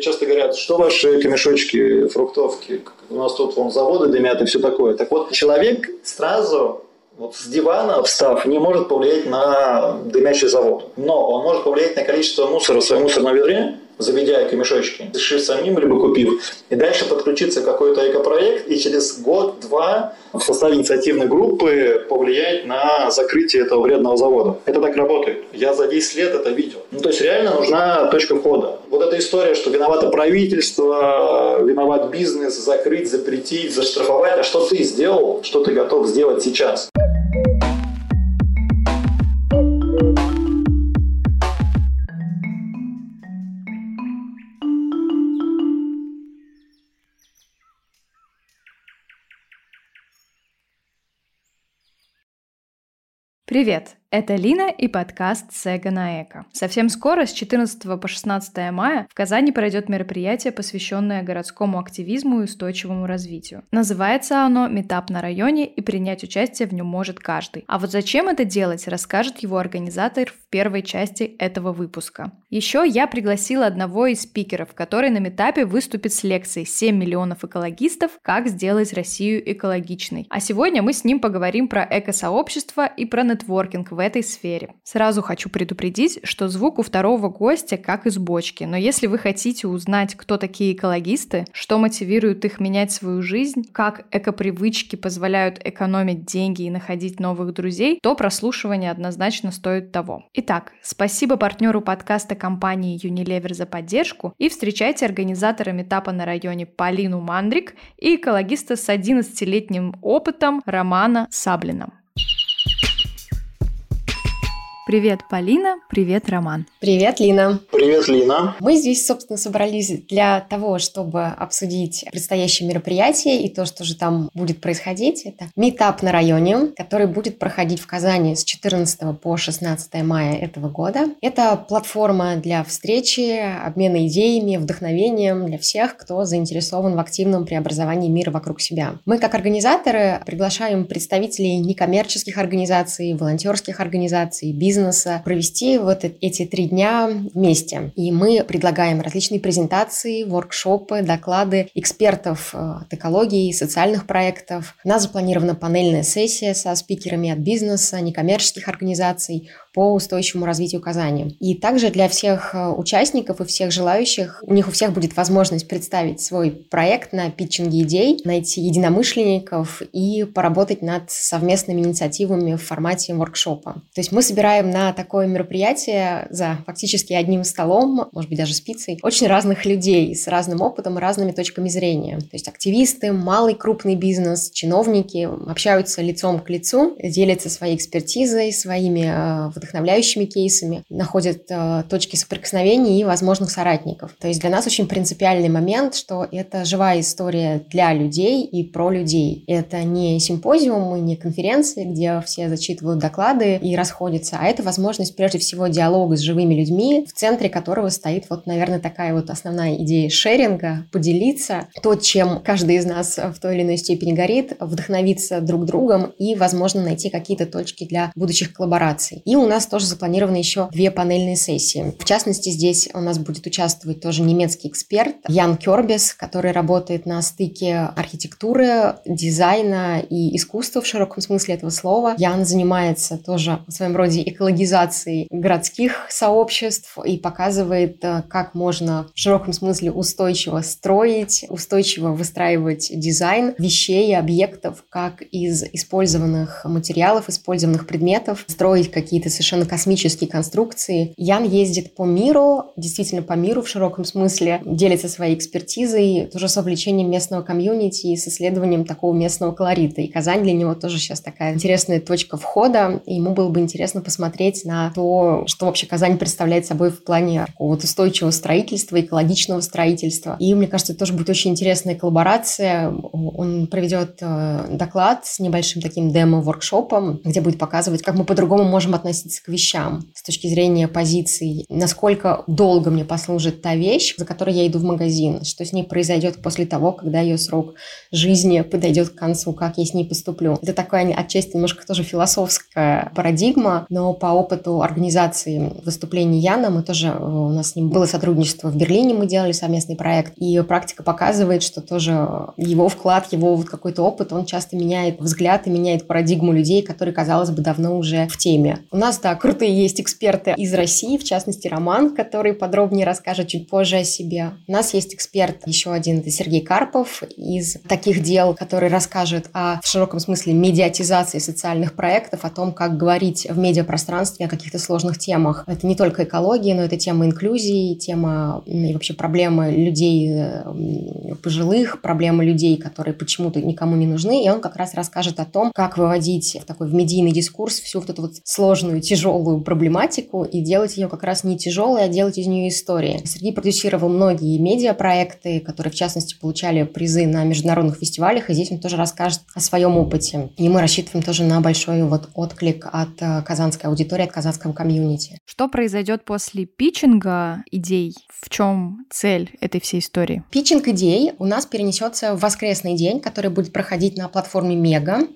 Часто говорят, что ваши камешочки, фруктовки, у нас тут вон заводы дымят и все такое. Так вот, человек сразу вот с дивана встав не может повлиять на дымящий завод. Но он может повлиять на количество мусора в своем мусорном ведре, заведя эко-мешочки, решив самим, либо купив, и дальше подключиться к какой-то экопроект, и через год-два в составе инициативной группы повлиять на закрытие этого вредного завода. Это так работает. Я за 10 лет это видел. Ну, то есть реально нужна точка входа. Вот эта история, что виновато правительство, виноват бизнес, закрыть, запретить, заштрафовать, а что ты сделал, что ты готов сделать сейчас? Привет! Это Лина и подкаст «Сега на эко». Совсем скоро, с 14 по 16 мая, в Казани пройдет мероприятие, посвященное городскому активизму и устойчивому развитию. Называется оно «Метап на районе», и принять участие в нем может каждый. А вот зачем это делать, расскажет его организатор в первой части этого выпуска. Еще я пригласила одного из спикеров, который на метапе выступит с лекцией «7 миллионов экологистов. Как сделать Россию экологичной». А сегодня мы с ним поговорим про экосообщество и про нетворкинг в в этой сфере. Сразу хочу предупредить, что звук у второго гостя как из бочки, но если вы хотите узнать, кто такие экологисты, что мотивирует их менять свою жизнь, как экопривычки позволяют экономить деньги и находить новых друзей, то прослушивание однозначно стоит того. Итак, спасибо партнеру подкаста компании Unilever за поддержку и встречайте организатора метапа на районе Полину Мандрик и экологиста с 11-летним опытом Романа Саблина. Привет, Полина. Привет, Роман. Привет, Лина. Привет, Лина. Мы здесь, собственно, собрались для того, чтобы обсудить предстоящее мероприятие и то, что же там будет происходить. Это метап на районе, который будет проходить в Казани с 14 по 16 мая этого года. Это платформа для встречи, обмена идеями, вдохновением для всех, кто заинтересован в активном преобразовании мира вокруг себя. Мы, как организаторы, приглашаем представителей некоммерческих организаций, волонтерских организаций, бизнеса, бизнеса провести вот эти три дня вместе. И мы предлагаем различные презентации, воркшопы, доклады экспертов э, от экологии социальных проектов. У нас запланирована панельная сессия со спикерами от бизнеса, некоммерческих организаций, по устойчивому развитию Казани. И также для всех э, участников и всех желающих, у них у всех будет возможность представить свой проект на питчинге идей, найти единомышленников и поработать над совместными инициативами в формате воркшопа. То есть мы собираем на такое мероприятие за фактически одним столом, может быть, даже спицей, очень разных людей с разным опытом и разными точками зрения. То есть активисты, малый, крупный бизнес, чиновники общаются лицом к лицу, делятся своей экспертизой, своими э, вдохновляющими кейсами, находят э, точки соприкосновения и возможных соратников. То есть для нас очень принципиальный момент, что это живая история для людей и про людей. Это не симпозиумы, не конференции, где все зачитывают доклады и расходятся, а это возможность прежде всего диалога с живыми людьми, в центре которого стоит вот, наверное, такая вот основная идея шеринга, поделиться то, чем каждый из нас в той или иной степени горит, вдохновиться друг другом и, возможно, найти какие-то точки для будущих коллабораций. И у нас тоже запланированы еще две панельные сессии. В частности, здесь у нас будет участвовать тоже немецкий эксперт Ян Кербис, который работает на стыке архитектуры, дизайна и искусства в широком смысле этого слова. Ян занимается тоже в своем роде экологизацией городских сообществ и показывает, э, как можно в широком смысле устойчиво строить, устойчиво выстраивать дизайн вещей и объектов, как из использованных материалов, использованных предметов, строить какие-то совершенно космические конструкции. Ян ездит по миру, действительно по миру в широком смысле, делится своей экспертизой, тоже с увлечением местного комьюнити и с исследованием такого местного колорита. И Казань для него тоже сейчас такая интересная точка входа, и ему было бы интересно посмотреть на то, что вообще Казань представляет собой в плане вот устойчивого строительства, экологичного строительства. И мне кажется, это тоже будет очень интересная коллаборация. Он проведет э, доклад с небольшим таким демо-воркшопом, где будет показывать, как мы по-другому можем относиться относиться к вещам с точки зрения позиций, насколько долго мне послужит та вещь, за которой я иду в магазин, что с ней произойдет после того, когда ее срок жизни подойдет к концу, как я с ней поступлю. Это такая отчасти немножко тоже философская парадигма, но по опыту организации выступлений Яна мы тоже, у нас с ним было сотрудничество в Берлине, мы делали совместный проект, и практика показывает, что тоже его вклад, его вот какой-то опыт, он часто меняет взгляд и меняет парадигму людей, которые, казалось бы, давно уже в теме. У нас, да, крутые есть эксперты из России, в частности, Роман, который подробнее расскажет чуть позже о себе. У нас есть эксперт еще один, это Сергей Карпов из таких дел, который расскажет о, в широком смысле, медиатизации социальных проектов, о том, как говорить в медиапространстве о каких-то сложных темах. Это не только экология, но это тема инклюзии, тема и вообще проблемы людей э, пожилых, проблемы людей, которые почему-то никому не нужны, и он как раз расскажет о том, как выводить в такой в медийный дискурс всю вот эту вот сложную, тяжелую проблематику и делать ее как раз не тяжелой, а делать из нее истории. Сергей продюсировал многие медиапроекты, которые, в частности, получали призы на международных фестивалях, и здесь он тоже расскажет о своем опыте. И мы рассчитываем тоже на большой вот отклик от э, казанской аудитории, от казанского комьюнити. Что произойдет после питчинга идей? В чем цель этой всей истории? Питчинг идей у нас перенесется в воскресный день, который будет проходить на платформе Мега.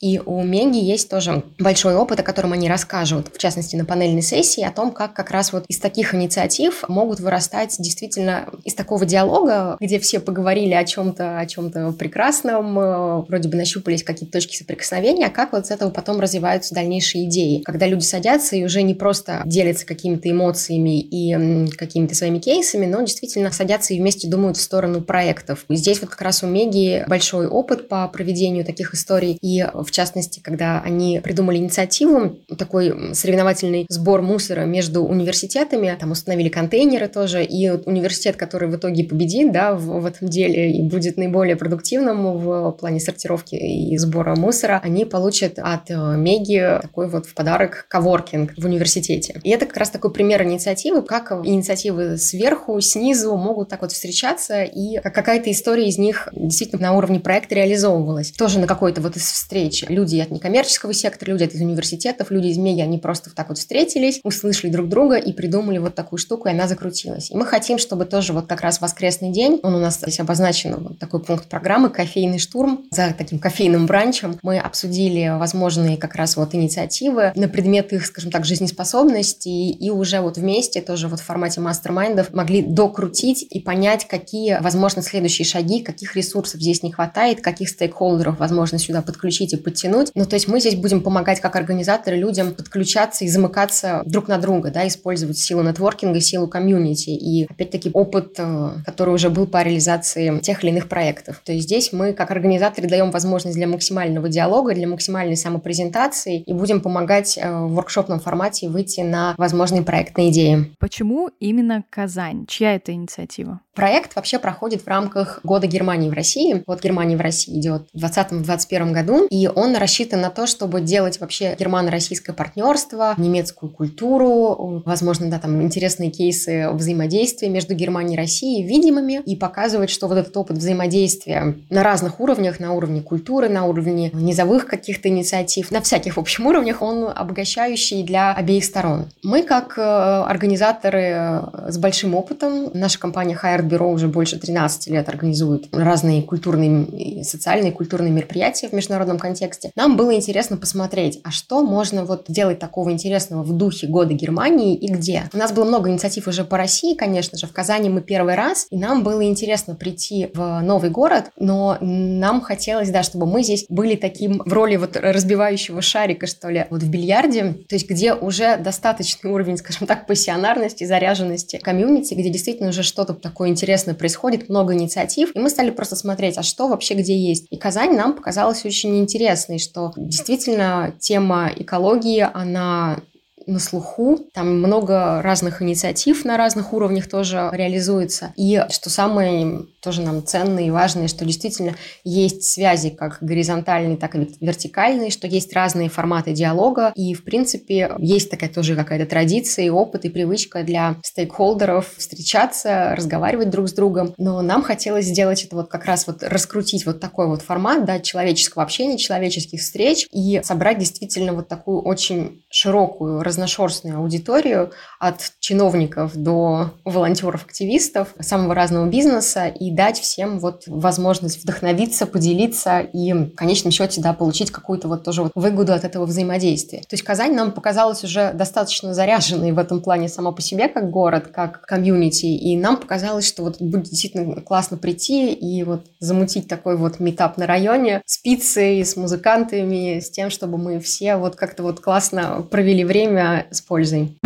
И у Меги есть тоже большой опыт, о котором они расскажут, в частности, на панельной сессии, о том, как как раз вот из таких инициатив могут вырастать действительно из такого диалога, где все поговорили о чем-то, о чем-то прекрасном, э, вроде бы нащупались какие-то точки соприкосновения, а как вот с этого потом развиваются дальнейшие идеи. Когда люди садятся и уже не просто делятся какими-то эмоциями и какими-то своими кейсами, но действительно садятся и вместе думают в сторону проектов. Здесь вот как раз у Меги большой опыт по проведению таких историй, и в в частности, когда они придумали инициативу, такой соревновательный сбор мусора между университетами, там установили контейнеры тоже, и университет, который в итоге победит, да, в, в этом деле и будет наиболее продуктивным в плане сортировки и сбора мусора, они получат от э, Меги такой вот в подарок коворкинг в университете. И это как раз такой пример инициативы, как инициативы сверху, снизу могут так вот встречаться, и какая-то история из них действительно на уровне проекта реализовывалась. Тоже на какой-то вот из встреч встреч. Люди от некоммерческого сектора, люди от университетов, люди из медиа, они просто вот так вот встретились, услышали друг друга и придумали вот такую штуку, и она закрутилась. И мы хотим, чтобы тоже вот как раз воскресный день, он у нас здесь обозначен, вот такой пункт программы «Кофейный штурм». За таким кофейным бранчем мы обсудили возможные как раз вот инициативы на предмет их, скажем так, жизнеспособности, и уже вот вместе тоже вот в формате мастер-майндов могли докрутить и понять, какие, возможно, следующие шаги, каких ресурсов здесь не хватает, каких стейкхолдеров возможно сюда подключить и подтянуть. Ну, то есть мы здесь будем помогать как организаторы людям подключаться и замыкаться друг на друга, да, использовать силу нетворкинга, силу комьюнити и, опять-таки, опыт, э, который уже был по реализации тех или иных проектов. То есть здесь мы как организаторы даем возможность для максимального диалога, для максимальной самопрезентации и будем помогать э, в воркшопном формате выйти на возможные проектные идеи. Почему именно Казань? Чья это инициатива? Проект вообще проходит в рамках года Германии в России. Вот Германия в России идет в 2020-2021 году, и он рассчитан на то, чтобы делать вообще германо-российское партнерство, немецкую культуру, возможно, да, там интересные кейсы взаимодействия между Германией и Россией видимыми, и показывать, что вот этот опыт взаимодействия на разных уровнях, на уровне культуры, на уровне низовых каких-то инициатив, на всяких, в общем, уровнях, он обогащающий для обеих сторон. Мы, как э, организаторы э, с большим опытом, наша компания Hire Арт-бюро уже больше 13 лет организует разные культурные, социальные, культурные мероприятия в международном контексте. Нам было интересно посмотреть, а что можно вот делать такого интересного в духе года Германии и где. У нас было много инициатив уже по России, конечно же. В Казани мы первый раз, и нам было интересно прийти в новый город, но нам хотелось, да, чтобы мы здесь были таким в роли вот разбивающего шарика, что ли, вот в бильярде, то есть где уже достаточный уровень, скажем так, пассионарности, заряженности комьюнити, где действительно уже что-то такое интересно происходит, много инициатив, и мы стали просто смотреть, а что вообще где есть. И Казань нам показалась очень интересной, что действительно тема экологии, она на слуху. Там много разных инициатив на разных уровнях тоже реализуется. И что самое тоже нам ценное и важное, что действительно есть связи как горизонтальные, так и вертикальные, что есть разные форматы диалога. И, в принципе, есть такая тоже какая-то традиция и опыт, и привычка для стейкхолдеров встречаться, разговаривать друг с другом. Но нам хотелось сделать это вот как раз вот раскрутить вот такой вот формат, да, человеческого общения, человеческих встреч и собрать действительно вот такую очень широкую, разношерстную аудиторию от чиновников до волонтеров-активистов самого разного бизнеса и дать всем вот возможность вдохновиться, поделиться и в конечном счете, да, получить какую-то вот тоже вот выгоду от этого взаимодействия. То есть Казань нам показалась уже достаточно заряженной в этом плане сама по себе как город, как комьюнити, и нам показалось, что вот будет действительно классно прийти и вот замутить такой вот метап на районе с пиццей, с музыкантами, с тем, чтобы мы все вот как-то вот классно провели время с пользой.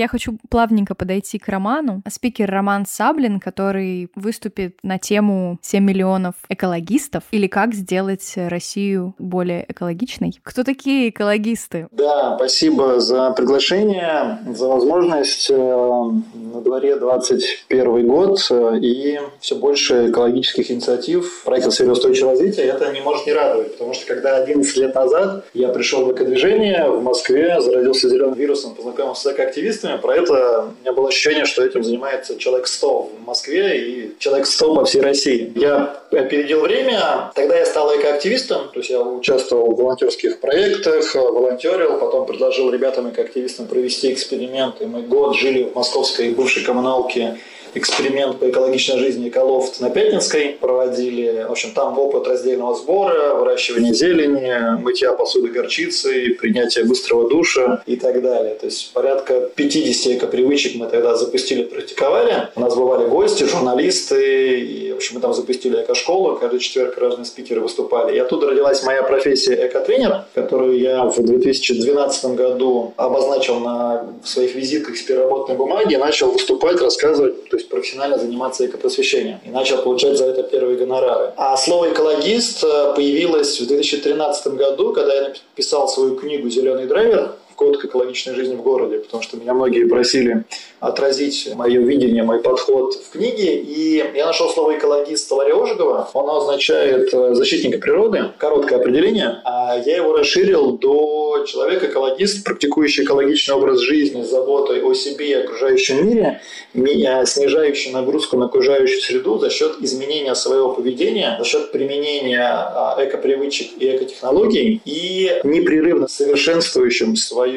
Я хочу плавненько подойти к Роману. Спикер Роман Саблин, который выступит на тему 7 миллионов экологистов или как сделать Россию более экологичной. Кто такие экологисты? Да, спасибо за приглашение, за возможность. Э, на дворе 21 год э, и все больше экологических инициатив проекта сфере устойчивого развития. Это не может не радовать, потому что когда 11 лет назад я пришел в экодвижение в Москве, заразился зеленым вирусом, познакомился с экоактивистами, активистами. Про это у меня было ощущение, что этим занимается человек 100 в Москве и человек 100 по всей России. Я опередил время. Тогда я стал экоактивистом, то есть я участвовал в волонтерских проектах, волонтерил, потом предложил ребятам экоактивистам провести эксперимент. И мы год жили в московской бывшей коммуналке эксперимент по экологичной жизни Эколофт на Пятницкой проводили. В общем, там опыт раздельного сбора, выращивания зелени, мытья посуды горчицей, принятия быстрого душа и так далее. То есть порядка 50 экопривычек мы тогда запустили, практиковали. У нас бывали гости, журналисты, и, в общем, мы там запустили экошколу, каждый четверг разные спикеры выступали. И оттуда родилась моя профессия экотренер, которую я в 2012 году обозначил на своих визитках с переработанной бумаги, начал выступать, рассказывать, есть профессионально заниматься экопросвещением. И начал получать за это первые гонорары. А слово «экологист» э, появилось в 2013 году, когда я написал свою книгу «Зеленый драйвер», код к экологичной жизни в городе, потому что меня многие просили отразить мое видение, мой подход в книге. И я нашел слово «экологист» в словаре Ожегова. Оно означает э, «защитника природы», короткое определение. А я его расширил до человека-экологист, практикующий экологичный образ жизни с заботой о себе и окружающем мире, снижающий нагрузку на окружающую среду за счет изменения своего поведения, за счет применения а, экопривычек и экотехнологий и непрерывно совершенствующим свое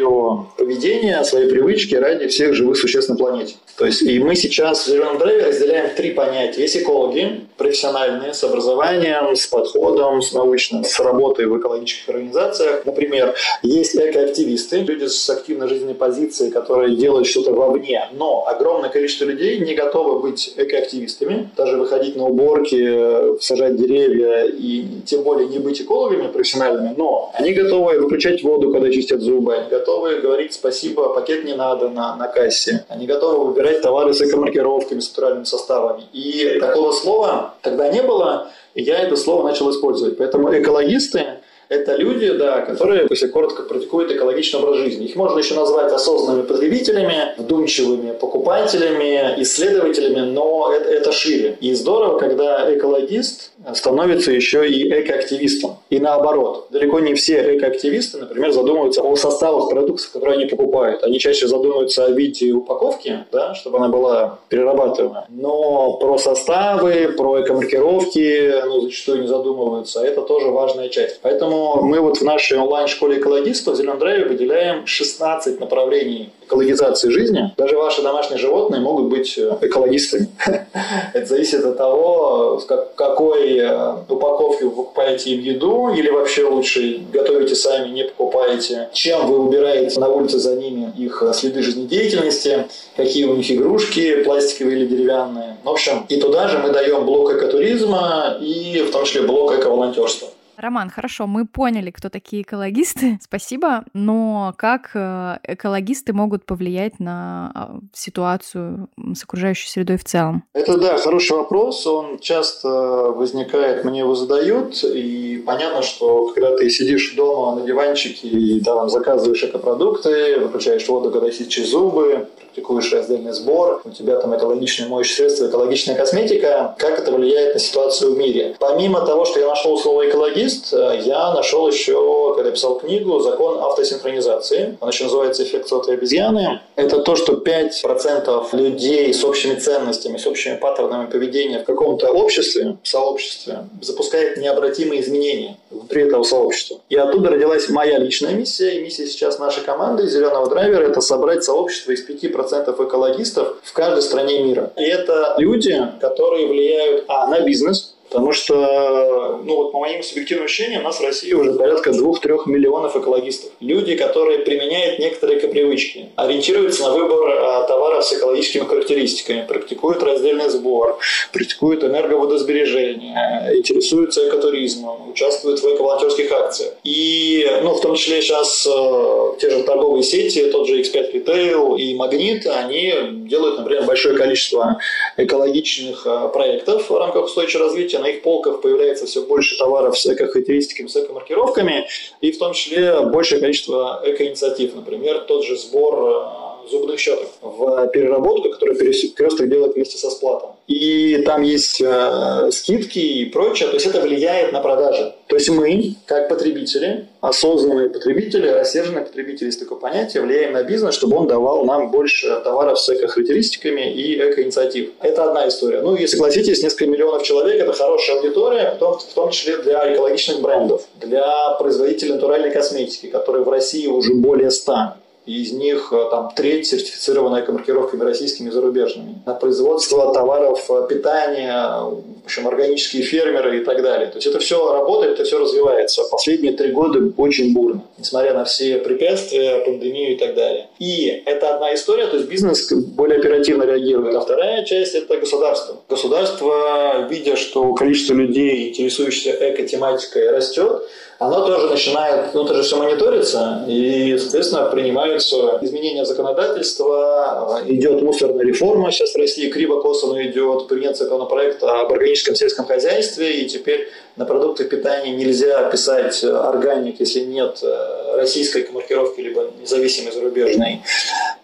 поведение, свои привычки ради всех живых существ на планете. То есть и мы сейчас в «Зеленом драйве» разделяем три понятия. Есть экологи, профессиональные, с образованием, с подходом, с научным, с работой в экологических организациях. Например, есть экоактивисты, люди с активной жизненной позицией, которые делают что-то вовне, но огромное количество людей не готовы быть экоактивистами, даже выходить на уборки, сажать деревья и тем более не быть экологами профессиональными, но они готовы выключать воду, когда чистят зубы, они готовы говорить спасибо, пакет не надо на, на кассе, они готовы выбирать товары с экомаркировками, с натуральными составами. И такого слова тогда не было, и я это слово начал использовать. Поэтому экологисты это люди, да, которые, если коротко, практикуют экологичный образ жизни. Их можно еще назвать осознанными потребителями, вдумчивыми покупателями, исследователями, но это, это шире. И здорово, когда экологист становится еще и экоактивистом. И наоборот. Далеко не все экоактивисты, например, задумываются о составах продуктов, которые они покупают. Они чаще задумываются о виде упаковки, да, чтобы она была перерабатываемая. Но про составы, про экомаркировки ну, зачастую не задумываются. Это тоже важная часть. Поэтому мы вот в нашей онлайн-школе экологистов в Зеленом Драйве выделяем 16 направлений экологизации жизни. Даже ваши домашние животные могут быть э, экологистами. Это зависит от того, в какой э, упаковке вы покупаете им еду, или вообще лучше готовите сами, не покупаете. Чем вы убираете на улице за ними их э, следы жизнедеятельности, какие у них игрушки, пластиковые или деревянные. В общем, и туда же мы даем блок экотуризма и в том числе блок эко-волонтерства. Роман, хорошо, мы поняли, кто такие экологисты. Спасибо. Но как э, экологисты могут повлиять на а, ситуацию с окружающей средой в целом? Это, да, хороший вопрос. Он часто возникает, мне его задают. И понятно, что когда ты сидишь дома на диванчике и там заказываешь экопродукты, выключаешь воду, когда чистишь зубы, практикуешь раздельный сбор, у тебя там экологичные моющие средства, экологичная косметика, как это влияет на ситуацию в мире. Помимо того, что я нашел слово экологист, я нашел еще, когда писал книгу, закон автосинхронизации. Он еще называется эффект сотой обезьяны. Это то, что 5% людей с общими ценностями, с общими паттернами поведения в каком-то обществе, сообществе, запускает необратимые изменения внутри этого сообщества. И оттуда родилась моя личная миссия, и миссия сейчас нашей команды «Зеленого драйвера» — это собрать сообщество из 5% экологистов в каждой стране мира. И это люди, которые влияют, а, на бизнес, Потому что, ну вот по моим субъективным ощущениям, у нас в России уже порядка 2-3 миллионов экологистов. Люди, которые применяют некоторые экопривычки, ориентируются на выбор а, товаров с экологическими характеристиками, практикуют раздельный сбор, практикуют энерговодосбережение, интересуются экотуризмом, участвуют в эко-волонтерских акциях. И, ну, в том числе сейчас э, те же торговые сети, тот же X5 Retail и Магнит, они делают, например, большое количество экологичных э, проектов в рамках устойчивого развития, на их полках появляется все больше товаров с эко-характеристиками, с эко-маркировками, и в том числе большее количество эко-инициатив. Например, тот же сбор э, зубных щеток в переработку, которую перекресток делает вместе со сплатом. И там есть э, скидки и прочее, то есть это влияет на продажи. То есть мы, как потребители, осознанные потребители, рассерженные потребители, есть такое понятие, влияем на бизнес, чтобы он давал нам больше товаров с эко-характеристиками и эко-инициатив. Это одна история. Ну и согласитесь, несколько миллионов человек – это хорошая аудитория, в том, в том числе для экологичных брендов, для производителей натуральной косметики, которые в России уже более 100 из них э, там треть сертифицирована экомаркировками российскими и зарубежными. На производство товаров э, питания, в общем, органические фермеры и так далее. То есть это все работает, это все развивается. Последние три года очень бурно, несмотря на все препятствия, пандемию и так далее. И это одна история, то есть бизнес более оперативно реагирует. А вторая часть – это государство. Государство, видя, что количество людей, интересующихся эко-тематикой, растет, оно тоже начинает, ну, это же все мониторится, и, соответственно, принимаются изменения законодательства, идет мусорная реформа сейчас в России, криво-косо идет, принят законопроект об органическом сельском хозяйстве, и теперь на продукты питания нельзя писать органик, если нет э, российской маркировки, либо независимой зарубежной.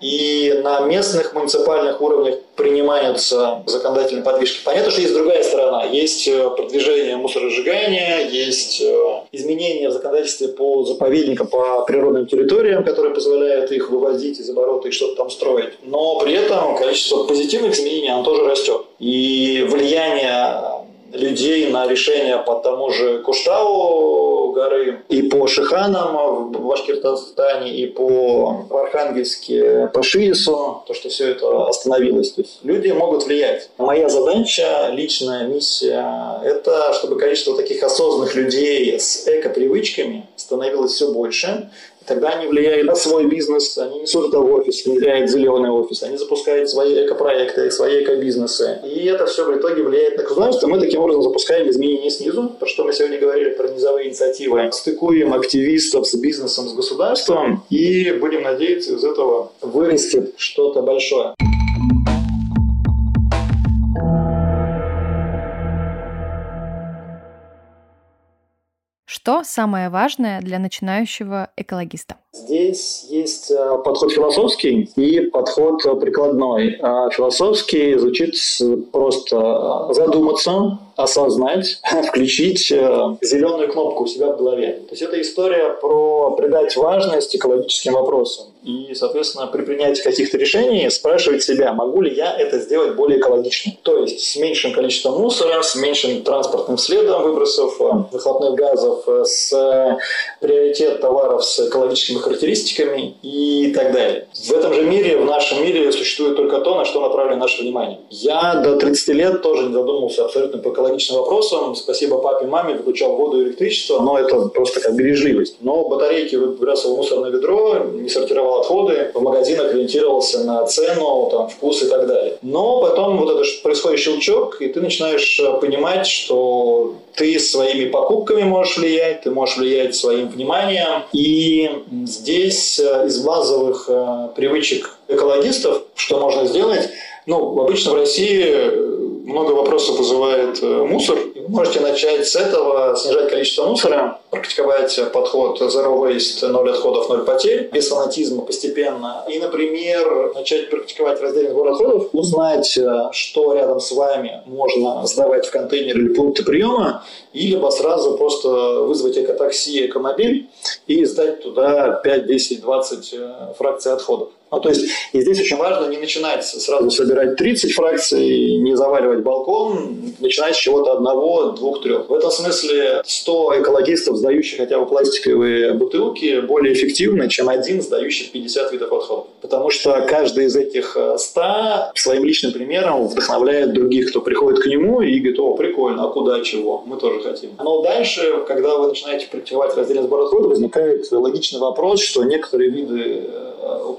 И на местных муниципальных уровнях принимаются законодательные подвижки. Понятно, что есть другая сторона. Есть э, продвижение мусоросжигания, есть э, изменения в законодательстве по заповедникам, по природным территориям, которые позволяют их вывозить из оборота и что-то там строить. Но при этом количество позитивных изменений, оно тоже растет. И влияние людей на решение по тому же Куштау горы и по Шиханам в Башкирстане и по Архангельске по Шиесу, то, что все это остановилось. То есть люди могут влиять. Моя задача, личная миссия, это чтобы количество таких осознанных людей с эко-привычками становилось все больше, Тогда они влияют на свой бизнес, они несут это в офис, внедряют зеленый офис, они запускают свои экопроекты, свои экобизнесы. И это все в итоге влияет на государство. Мы таким образом запускаем изменения снизу, про что мы сегодня говорили, про низовые инициативы. Стыкуем активистов с бизнесом, с государством и будем надеяться, из этого вырастет что-то большое. Что самое важное для начинающего экологиста? Здесь есть э, подход философский и подход прикладной. А философский звучит просто задуматься, осознать, включить э, зеленую кнопку у себя в голове. То есть это история про придать важность экологическим вопросам. И, соответственно, при принятии каких-то решений спрашивать себя, могу ли я это сделать более экологично. То есть с меньшим количеством мусора, с меньшим транспортным следом выбросов э, выхлопных газов, э, с приоритет товаров с экологическими характеристиками и так далее. В этом же мире, в нашем мире существует только то, на что направлено наше внимание. Я до 30 лет тоже не задумывался абсолютно по экологическому экологичным вопросам. Спасибо папе маме, выключал воду и электричество, но это просто как бережливость. Но батарейки выбрасывал в мусорное ведро, не сортировал отходы, в магазинах ориентировался на цену, там, вкус и так далее. Но потом вот это происходит щелчок, и ты начинаешь э, понимать, что ты своими покупками можешь влиять, ты можешь влиять своим вниманием. И здесь э, из базовых э, привычек экологистов, что можно сделать, ну, обычно в России много вопросов вызывает э, мусор. можете начать с этого, снижать количество мусора, практиковать подход Zero Waste, ноль отходов, ноль потерь, без фанатизма постепенно. И, например, начать практиковать раздельный сбор отходов, узнать, э, что рядом с вами можно сдавать в контейнер или пункты приема, и сразу просто вызвать экотакси, экомобиль и сдать туда 5, 10, 20 фракций отходов. Ну, то есть, и здесь очень важно не начинать сразу собирать 30 фракций, не заваливать балкон, начинать с чего-то одного, двух, трех. В этом смысле 100 экологистов, сдающих хотя бы пластиковые бутылки, более эффективны, чем один, сдающий 50 видов отходов. Потому что каждый из этих 100 своим личным примером вдохновляет других, кто приходит к нему и говорит, о, прикольно, а куда, чего, мы тоже хотим. Но дальше, когда вы начинаете практиковать раздельный сбор отходов, возникает логичный вопрос, что некоторые виды э,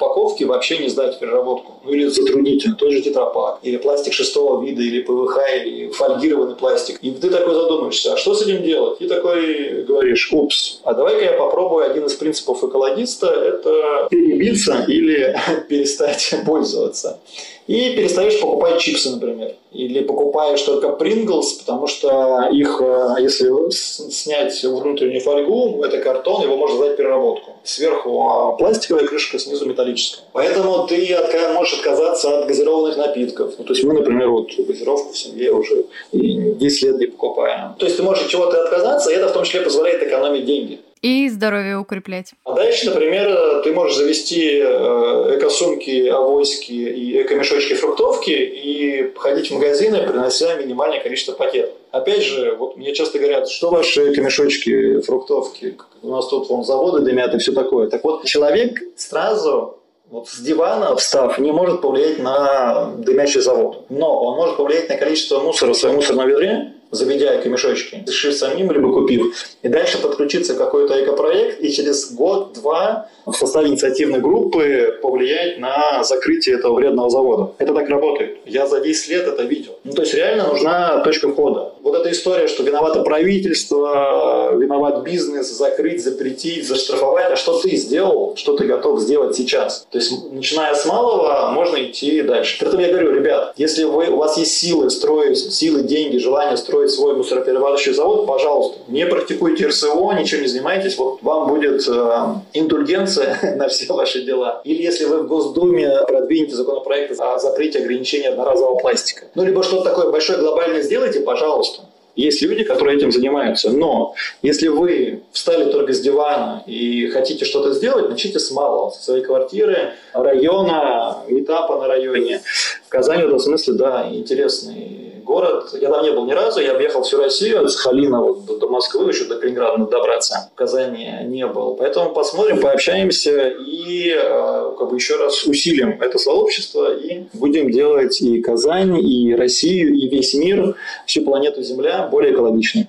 упаковки вообще не сдать переработку. Ну или затруднительно, тот же тетрапак, или пластик шестого вида, или ПВХ, или фольгированный пластик. И ты такой задумаешься, а что с этим делать? И такой говоришь, упс, а давай-ка я попробую один из принципов экологиста, это перебиться или перестать пользоваться и перестаешь покупать чипсы, например. Или покупаешь только Принглс, потому что их, э, если снять внутреннюю фольгу, это картон, его можно сдать переработку. Сверху а, пластиковая крышка, снизу металлическая. Поэтому ты можешь отказаться от газированных напитков. Ну, то есть мы, например, вот газировку в семье уже 10 лет не покупаем. То есть ты можешь от чего-то отказаться, и это в том числе позволяет экономить деньги и здоровье укреплять. А дальше, например, ты можешь завести э, эко-сумки, авоськи и эко-мешочки фруктовки и ходить в магазины, принося минимальное количество пакетов. Опять же, вот мне часто говорят, что ваши эко-мешочки, фруктовки, у нас тут вон заводы дымят и все такое. Так вот, человек сразу вот с дивана, встав, не может повлиять на дымящий завод. Но он может повлиять на количество мусора в своем мусорном ведре, заведя эко-мешочки, решив самим, либо купив, и дальше подключиться к какой-то экопроект, и через год-два в составе инициативной группы повлиять на закрытие этого вредного завода. Это так работает. Я за 10 лет это видел. Ну, то есть реально нужна точка входа. Вот эта история, что виновато правительство, виноват бизнес, закрыть, запретить, заштрафовать, а что ты сделал, что ты готов сделать сейчас? То есть, начиная с малого, можно идти дальше. Поэтому я говорю, ребят, если вы, у вас есть силы строить, силы, деньги, желание строить свой мусороперерабатывающий завод, пожалуйста, не практикуйте РСО, ничего не занимайтесь, вот вам будет э, индульгенция на все ваши дела. Или если вы в Госдуме продвинете законопроект о запрете ограничения одноразового пластика. Ну, либо что-то такое большое глобальное сделайте, пожалуйста. Есть люди, которые этим занимаются. Но если вы встали только с дивана и хотите что-то сделать, начните с малого, со своей квартиры, района, этапа на районе. В Казани в этом смысле, да, интересный город. Я там не был ни разу, я объехал всю Россию, от Сахалина вот до, до Москвы, еще до Калининграда добраться. В Казани не был. Поэтому посмотрим, пообщаемся и э, как бы еще раз усилим это сообщество и будем делать и Казань, и Россию, и весь мир, всю планету Земля более экологичной.